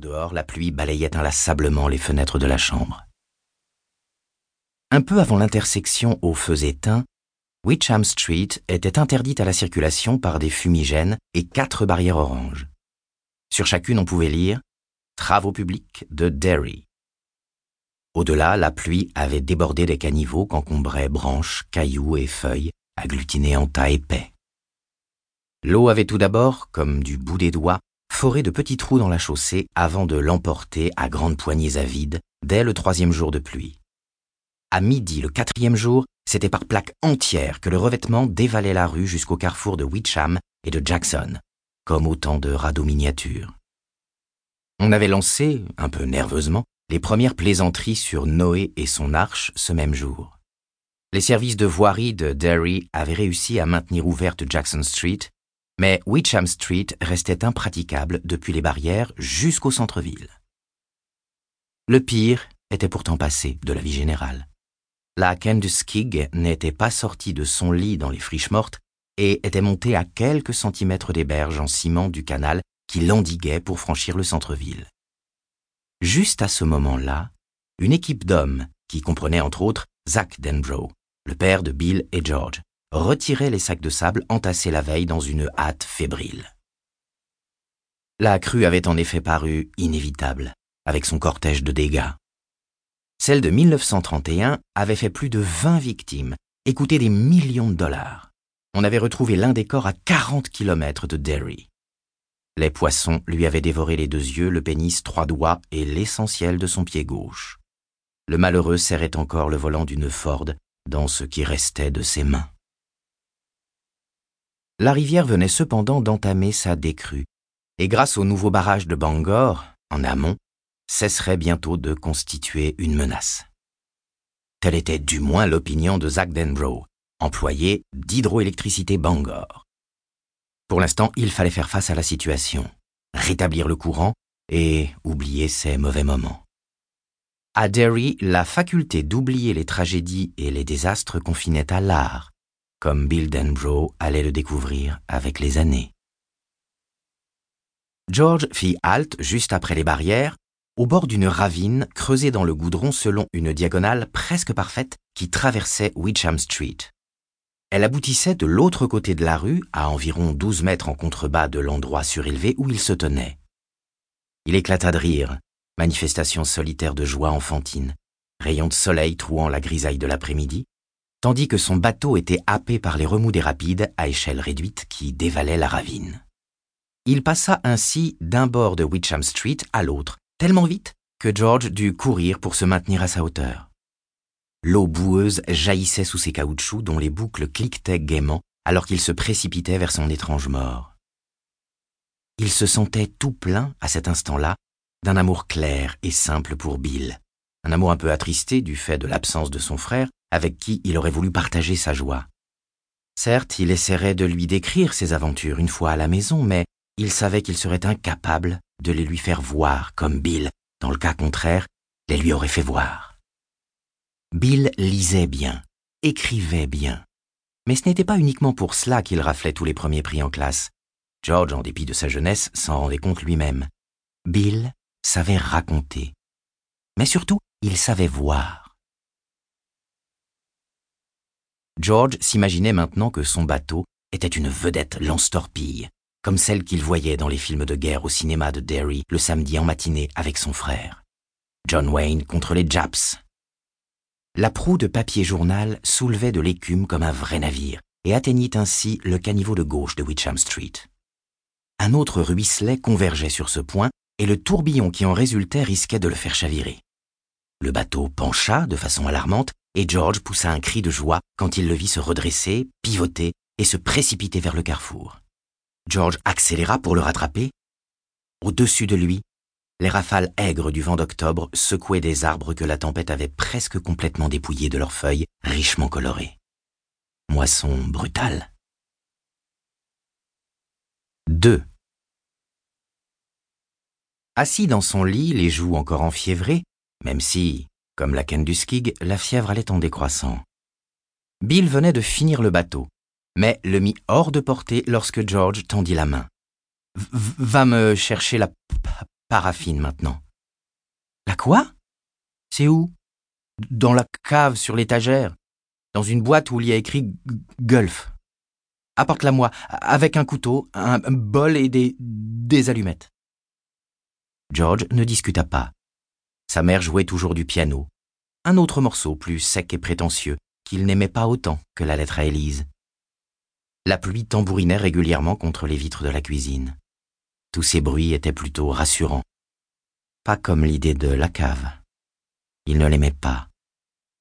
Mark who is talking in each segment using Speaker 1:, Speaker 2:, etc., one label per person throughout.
Speaker 1: dehors, la pluie balayait inlassablement les fenêtres de la chambre. Un peu avant l'intersection aux feux éteints, Witcham Street était interdite à la circulation par des fumigènes et quatre barrières oranges. Sur chacune, on pouvait lire Travaux publics de Derry. Au-delà, la pluie avait débordé des caniveaux qu'encombraient branches, cailloux et feuilles, agglutinés en tas épais. L'eau avait tout d'abord, comme du bout des doigts, foré de petits trous dans la chaussée avant de l'emporter à grandes poignées à vide dès le troisième jour de pluie. À midi, le quatrième jour, c'était par plaques entières que le revêtement dévalait la rue jusqu'au carrefour de Witcham et de Jackson, comme autant de radeaux miniatures. On avait lancé, un peu nerveusement, les premières plaisanteries sur Noé et son arche ce même jour. Les services de voirie de Derry avaient réussi à maintenir ouverte Jackson Street mais Witcham Street restait impraticable depuis les barrières jusqu'au centre-ville. Le pire était pourtant passé de la vie générale. La Kenduskig n'était pas sortie de son lit dans les friches mortes et était montée à quelques centimètres des berges en ciment du canal qui l'endiguait pour franchir le centre-ville. Juste à ce moment-là, une équipe d'hommes, qui comprenait entre autres Zach Denbrough, le père de Bill et George, retirait les sacs de sable entassés la veille dans une hâte fébrile. La crue avait en effet paru inévitable, avec son cortège de dégâts. Celle de 1931 avait fait plus de 20 victimes et coûté des millions de dollars. On avait retrouvé l'un des corps à 40 kilomètres de Derry. Les poissons lui avaient dévoré les deux yeux, le pénis, trois doigts et l'essentiel de son pied gauche. Le malheureux serrait encore le volant d'une Ford dans ce qui restait de ses mains. La rivière venait cependant d'entamer sa décrue, et grâce au nouveau barrage de Bangor, en amont, cesserait bientôt de constituer une menace. Telle était du moins l'opinion de Zach Denbrough, employé d'hydroélectricité Bangor. Pour l'instant, il fallait faire face à la situation, rétablir le courant et oublier ces mauvais moments. À Derry, la faculté d'oublier les tragédies et les désastres confinait à l'art, comme Bill Denbrough allait le découvrir avec les années. George fit halte juste après les barrières, au bord d'une ravine creusée dans le goudron selon une diagonale presque parfaite qui traversait Witcham Street. Elle aboutissait de l'autre côté de la rue, à environ douze mètres en contrebas de l'endroit surélevé où il se tenait. Il éclata de rire, manifestation solitaire de joie enfantine, rayon de soleil trouant la grisaille de l'après-midi, tandis que son bateau était happé par les remous des rapides à échelle réduite qui dévalaient la ravine. Il passa ainsi d'un bord de Witcham Street à l'autre, tellement vite que George dut courir pour se maintenir à sa hauteur. L'eau boueuse jaillissait sous ses caoutchoucs dont les boucles cliquetaient gaiement alors qu'il se précipitait vers son étrange mort. Il se sentait tout plein, à cet instant-là, d'un amour clair et simple pour Bill, un amour un peu attristé du fait de l'absence de son frère, avec qui il aurait voulu partager sa joie. Certes, il essaierait de lui décrire ses aventures une fois à la maison, mais il savait qu'il serait incapable de les lui faire voir comme Bill, dans le cas contraire, les lui aurait fait voir. Bill lisait bien, écrivait bien. Mais ce n'était pas uniquement pour cela qu'il raflait tous les premiers prix en classe. George, en dépit de sa jeunesse, s'en rendait compte lui-même. Bill savait raconter. Mais surtout, il savait voir. George s'imaginait maintenant que son bateau était une vedette lance-torpille, comme celle qu'il voyait dans les films de guerre au cinéma de Derry le samedi en matinée avec son frère. John Wayne contre les Japs. La proue de papier journal soulevait de l'écume comme un vrai navire et atteignit ainsi le caniveau de gauche de Witcham Street. Un autre ruisselet convergeait sur ce point et le tourbillon qui en résultait risquait de le faire chavirer. Le bateau pencha de façon alarmante et George poussa un cri de joie quand il le vit se redresser, pivoter et se précipiter vers le carrefour. George accéléra pour le rattraper. Au-dessus de lui, les rafales aigres du vent d'octobre secouaient des arbres que la tempête avait presque complètement dépouillés de leurs feuilles richement colorées. Moisson brutale. 2. Assis dans son lit, les joues encore enfiévrées, même si, comme la Kenduskig, la fièvre allait en décroissant. Bill venait de finir le bateau, mais le mit hors de portée lorsque George tendit la main. Va me chercher la paraffine maintenant. La quoi? C'est où? Dans la cave sur l'étagère, dans une boîte où il y a écrit Gulf. Apporte-la-moi, avec un couteau, un bol et des, des allumettes. George ne discuta pas. Sa mère jouait toujours du piano, un autre morceau plus sec et prétentieux, qu'il n'aimait pas autant que la lettre à Élise. La pluie tambourinait régulièrement contre les vitres de la cuisine. Tous ces bruits étaient plutôt rassurants. Pas comme l'idée de la cave. Il ne l'aimait pas,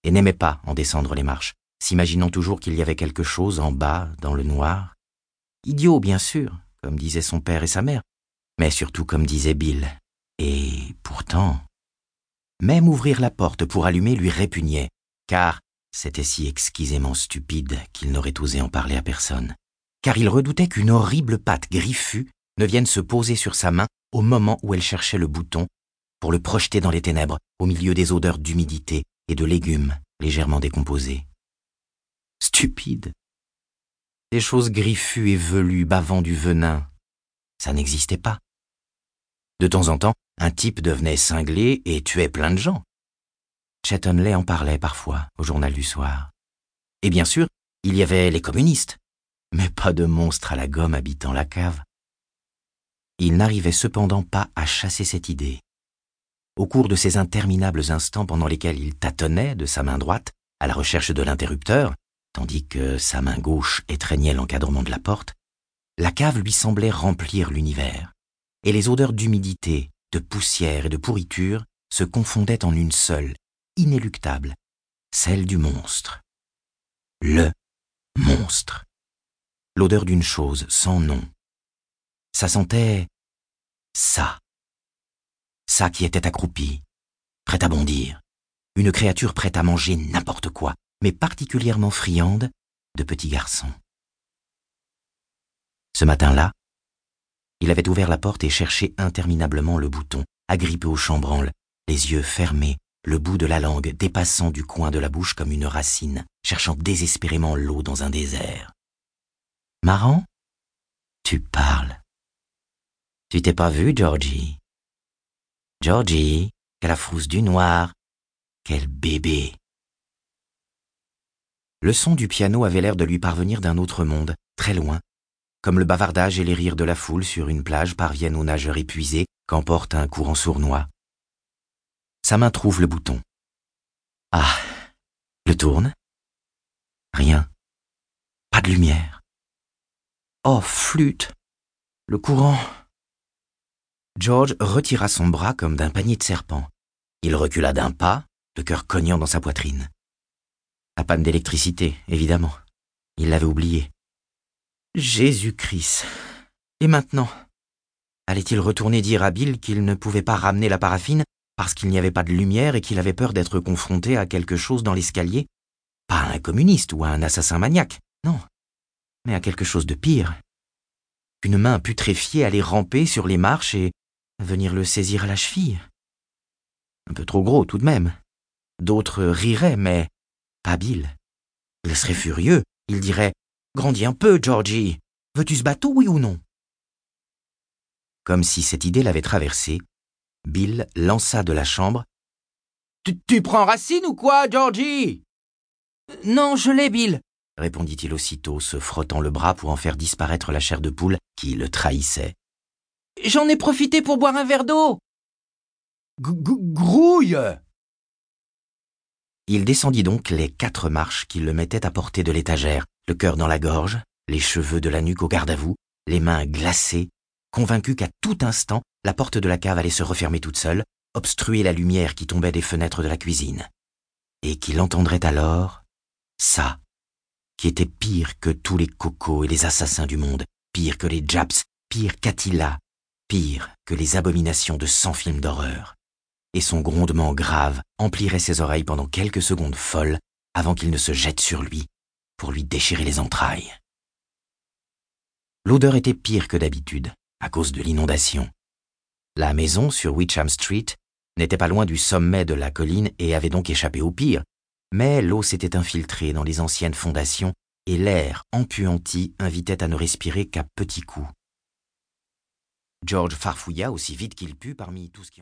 Speaker 1: et n'aimait pas en descendre les marches, s'imaginant toujours qu'il y avait quelque chose en bas, dans le noir. Idiot, bien sûr, comme disaient son père et sa mère, mais surtout comme disait Bill. Et pourtant, même ouvrir la porte pour allumer lui répugnait, car c'était si exquisément stupide qu'il n'aurait osé en parler à personne, car il redoutait qu'une horrible patte griffue ne vienne se poser sur sa main au moment où elle cherchait le bouton pour le projeter dans les ténèbres au milieu des odeurs d'humidité et de légumes légèrement décomposés. Stupide. Des choses griffues et velues bavant du venin, ça n'existait pas. De temps en temps, un type devenait cinglé et tuait plein de gens. Chettonley en parlait parfois au journal du soir. Et bien sûr, il y avait les communistes, mais pas de monstres à la gomme habitant la cave. Il n'arrivait cependant pas à chasser cette idée. Au cours de ces interminables instants pendant lesquels il tâtonnait de sa main droite à la recherche de l'interrupteur, tandis que sa main gauche étreignait l'encadrement de la porte, la cave lui semblait remplir l'univers, et les odeurs d'humidité, de poussière et de pourriture se confondaient en une seule, inéluctable, celle du monstre. Le monstre. L'odeur d'une chose sans nom. Ça sentait ça. Ça qui était accroupi, prêt à bondir. Une créature prête à manger n'importe quoi, mais particulièrement friande de petits garçons. Ce matin-là, il avait ouvert la porte et cherché interminablement le bouton, agrippé au chambranle, les yeux fermés, le bout de la langue dépassant du coin de la bouche comme une racine, cherchant désespérément l'eau dans un désert. Marrant? Tu parles. Tu t'es pas vu, Georgie? Georgie, quelle frousse du noir. Quel bébé. Le son du piano avait l'air de lui parvenir d'un autre monde, très loin, comme le bavardage et les rires de la foule sur une plage parviennent aux nageurs épuisés qu'emporte un courant sournois. Sa main trouve le bouton. Ah. Le tourne. Rien. Pas de lumière. Oh, flûte. Le courant. George retira son bras comme d'un panier de serpents. Il recula d'un pas, le cœur cognant dans sa poitrine. La panne d'électricité, évidemment. Il l'avait oublié. Jésus-Christ. Et maintenant Allait-il retourner dire à Bill qu'il ne pouvait pas ramener la paraffine parce qu'il n'y avait pas de lumière et qu'il avait peur d'être confronté à quelque chose dans l'escalier? Pas à un communiste ou à un assassin maniaque, non, mais à quelque chose de pire. Une main putréfiée allait ramper sur les marches et venir le saisir à la cheville. Un peu trop gros tout de même. D'autres riraient, mais pas Bill. Il serait furieux, il dirait Grandis un peu, Georgie. Veux-tu ce bateau, oui ou non? Comme si cette idée l'avait traversé, Bill lança de la chambre. Tu, prends racine ou quoi, Georgie? Non, je l'ai, Bill, répondit-il aussitôt, se frottant le bras pour en faire disparaître la chair de poule qui le trahissait. J'en ai profité pour boire un verre d'eau. Grouille Il descendit donc les quatre marches qui le mettaient à portée de l'étagère, le cœur dans la gorge, les cheveux de la nuque au garde à vous, les mains glacées, convaincu qu'à tout instant, la porte de la cave allait se refermer toute seule, obstruer la lumière qui tombait des fenêtres de la cuisine, et qu'il entendrait alors ça, qui était pire que tous les cocos et les assassins du monde, pire que les Japs, pire qu'Attila, pire que les abominations de cent films d'horreur. Et son grondement grave emplirait ses oreilles pendant quelques secondes folles avant qu'il ne se jette sur lui pour lui déchirer les entrailles. L'odeur était pire que d'habitude à cause de l'inondation. La maison sur Witcham Street n'était pas loin du sommet de la colline et avait donc échappé au pire, mais l'eau s'était infiltrée dans les anciennes fondations et l'air empuanti invitait à ne respirer qu'à petits coups. George farfouilla aussi vite qu'il put parmi tout ce qui en